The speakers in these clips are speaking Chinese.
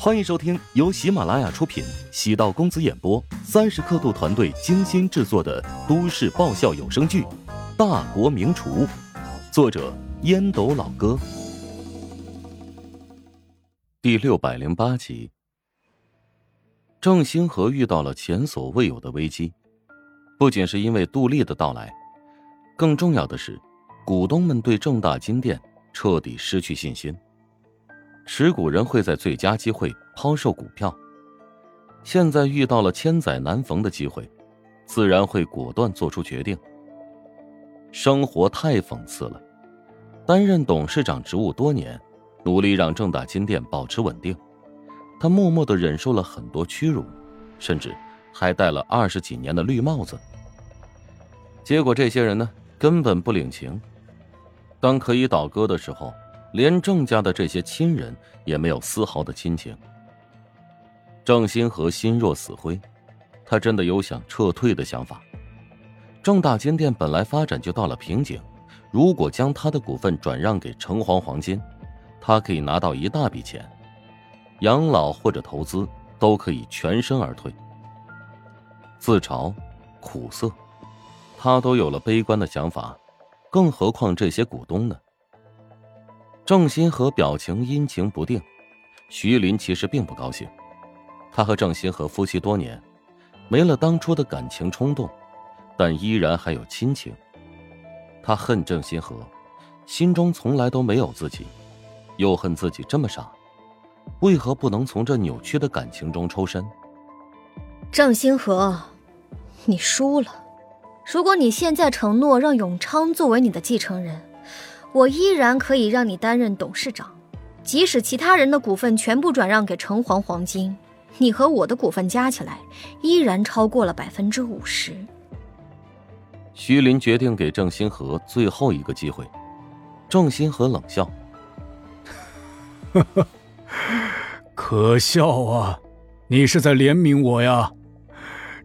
欢迎收听由喜马拉雅出品、喜道公子演播、三十刻度团队精心制作的都市爆笑有声剧《大国名厨》，作者烟斗老哥，第六百零八集。郑星河遇到了前所未有的危机，不仅是因为杜丽的到来，更重要的是，股东们对正大金店彻底失去信心。持股人会在最佳机会抛售股票，现在遇到了千载难逢的机会，自然会果断做出决定。生活太讽刺了，担任董事长职务多年，努力让正大金店保持稳定，他默默的忍受了很多屈辱，甚至还戴了二十几年的绿帽子。结果这些人呢，根本不领情，当可以倒戈的时候。连郑家的这些亲人也没有丝毫的亲情。郑兴和心若死灰，他真的有想撤退的想法。郑大金店本来发展就到了瓶颈，如果将他的股份转让给城隍黄金，他可以拿到一大笔钱，养老或者投资都可以全身而退。自嘲、苦涩，他都有了悲观的想法，更何况这些股东呢？郑新河表情阴晴不定，徐林其实并不高兴。他和郑新河夫妻多年，没了当初的感情冲动，但依然还有亲情。他恨郑新河，心中从来都没有自己，又恨自己这么傻，为何不能从这扭曲的感情中抽身？郑新河，你输了。如果你现在承诺让永昌作为你的继承人。我依然可以让你担任董事长，即使其他人的股份全部转让给城隍黄金，你和我的股份加起来依然超过了百分之五十。徐林决定给郑新河最后一个机会。郑新河冷笑：“呵呵，可笑啊！你是在怜悯我呀？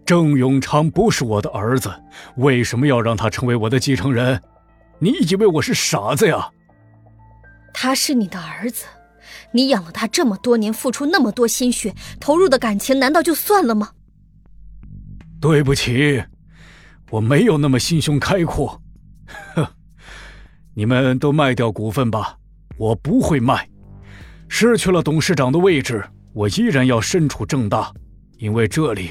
郑永昌不是我的儿子，为什么要让他成为我的继承人？”你以为我是傻子呀？他是你的儿子，你养了他这么多年，付出那么多心血，投入的感情难道就算了吗？对不起，我没有那么心胸开阔。哼，你们都卖掉股份吧，我不会卖。失去了董事长的位置，我依然要身处正大，因为这里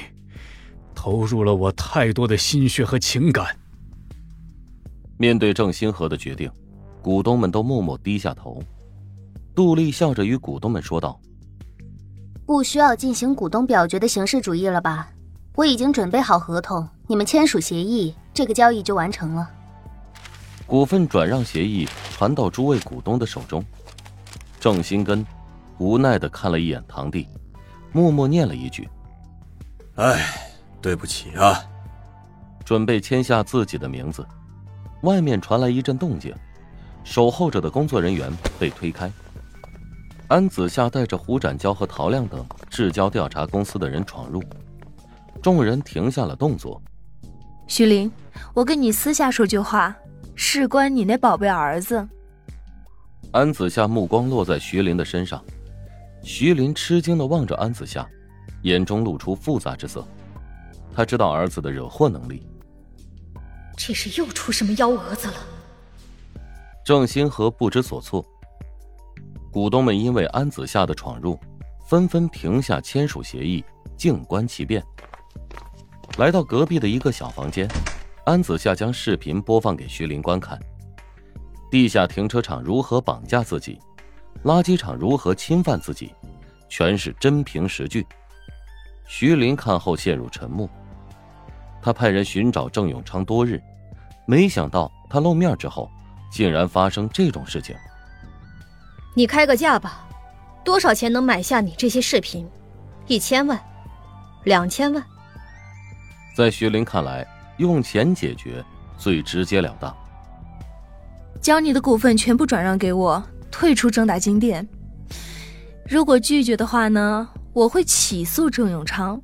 投入了我太多的心血和情感。面对郑星河的决定，股东们都默默低下头。杜丽笑着与股东们说道：“不需要进行股东表决的形式主义了吧？我已经准备好合同，你们签署协议，这个交易就完成了。”股份转让协议传到诸位股东的手中，郑新根无奈的看了一眼堂弟，默默念了一句：“哎，对不起啊。”准备签下自己的名字。外面传来一阵动静，守候着的工作人员被推开。安子夏带着胡展娇和陶亮等至交调查公司的人闯入，众人停下了动作。徐林，我跟你私下说句话，事关你那宝贝儿子。安子夏目光落在徐林的身上，徐林吃惊的望着安子夏，眼中露出复杂之色。他知道儿子的惹祸能力。这是又出什么幺蛾子了？郑新河不知所措。股东们因为安子夏的闯入，纷纷停下签署协议，静观其变。来到隔壁的一个小房间，安子夏将视频播放给徐林观看。地下停车场如何绑架自己，垃圾场如何侵犯自己，全是真凭实据。徐林看后陷入沉默。他派人寻找郑永昌多日，没想到他露面之后，竟然发生这种事情。你开个价吧，多少钱能买下你这些视频？一千万，两千万？在徐林看来，用钱解决最直截了当。将你的股份全部转让给我，退出正大金店。如果拒绝的话呢，我会起诉郑永昌。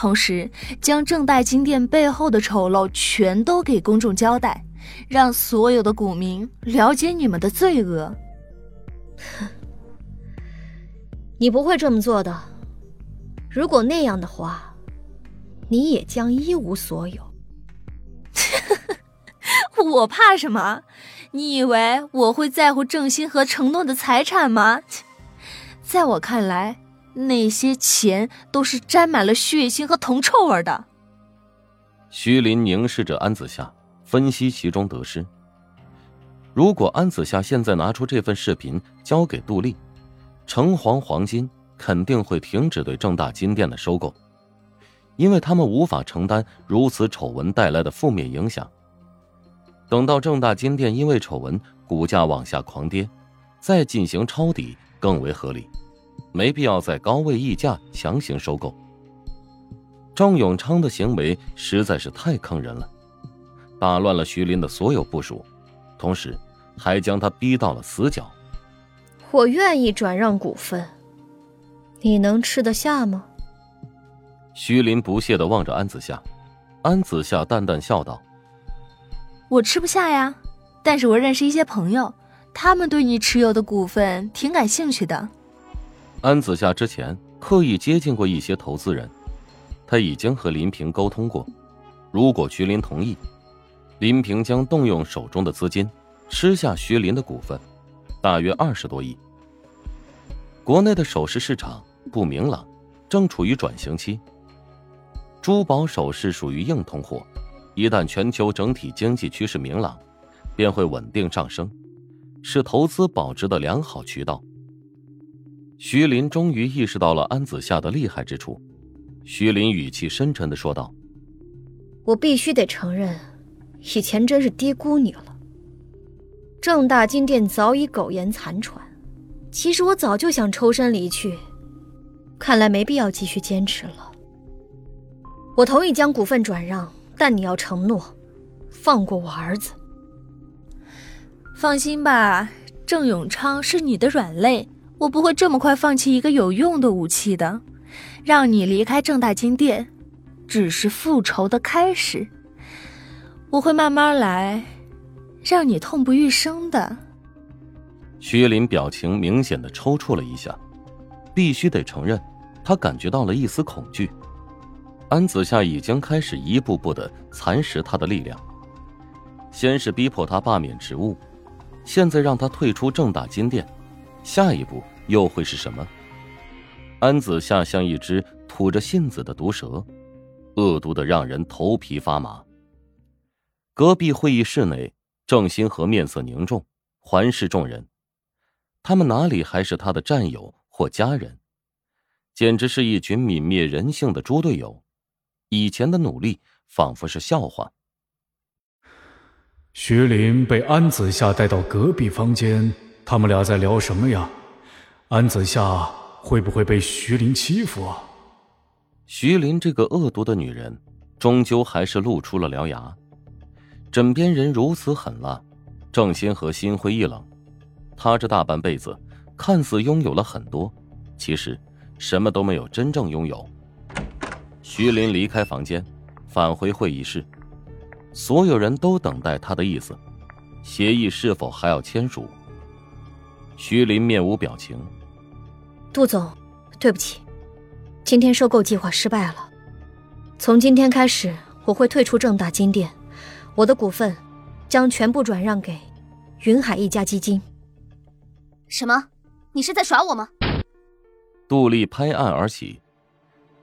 同时，将正大金店背后的丑陋全都给公众交代，让所有的股民了解你们的罪恶。你不会这么做的。如果那样的话，你也将一无所有。我怕什么？你以为我会在乎郑兴和承诺的财产吗？在我看来，那些钱都是沾满了血腥和铜臭味的。徐林凝视着安子夏，分析其中得失。如果安子夏现在拿出这份视频交给杜丽，城隍黄金肯定会停止对正大金店的收购，因为他们无法承担如此丑闻带来的负面影响。等到正大金店因为丑闻股价往下狂跌，再进行抄底更为合理，没必要在高位溢价强行收购。郑永昌的行为实在是太坑人了，打乱了徐林的所有部署，同时还将他逼到了死角。我愿意转让股份，你能吃得下吗？徐林不屑的望着安子夏，安子夏淡淡笑道：“我吃不下呀，但是我认识一些朋友，他们对你持有的股份挺感兴趣的。”安子夏之前刻意接近过一些投资人。他已经和林平沟通过，如果徐林同意，林平将动用手中的资金吃下徐林的股份，大约二十多亿。国内的首饰市场不明朗，正处于转型期。珠宝首饰属于硬通货，一旦全球整体经济趋势明朗，便会稳定上升，是投资保值的良好渠道。徐林终于意识到了安子夏的厉害之处。徐林语气深沉的说道：“我必须得承认，以前真是低估你了。正大金店早已苟延残喘，其实我早就想抽身离去，看来没必要继续坚持了。我同意将股份转让，但你要承诺，放过我儿子。放心吧，郑永昌是你的软肋，我不会这么快放弃一个有用的武器的。”让你离开正大金店，只是复仇的开始。我会慢慢来，让你痛不欲生的。徐林表情明显的抽搐了一下，必须得承认，他感觉到了一丝恐惧。安子夏已经开始一步步的蚕食他的力量，先是逼迫他罢免职务，现在让他退出正大金店，下一步又会是什么？安子夏像一只吐着信子的毒蛇，恶毒的让人头皮发麻。隔壁会议室内，郑兴和面色凝重，环视众人。他们哪里还是他的战友或家人？简直是一群泯灭人性的猪队友。以前的努力仿佛是笑话。徐林被安子夏带到隔壁房间，他们俩在聊什么呀？安子夏。会不会被徐林欺负啊？徐林这个恶毒的女人，终究还是露出了獠牙。枕边人如此狠辣，郑先和心灰意冷。他这大半辈子，看似拥有了很多，其实什么都没有真正拥有。徐林离开房间，返回会议室，所有人都等待他的意思，协议是否还要签署？徐林面无表情。杜总，对不起，今天收购计划失败了。从今天开始，我会退出正大金店，我的股份将全部转让给云海一家基金。什么？你是在耍我吗？杜丽拍案而起，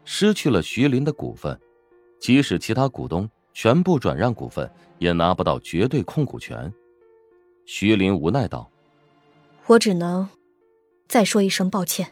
失去了徐林的股份，即使其他股东全部转让股份，也拿不到绝对控股权。徐林无奈道：“我只能再说一声抱歉。”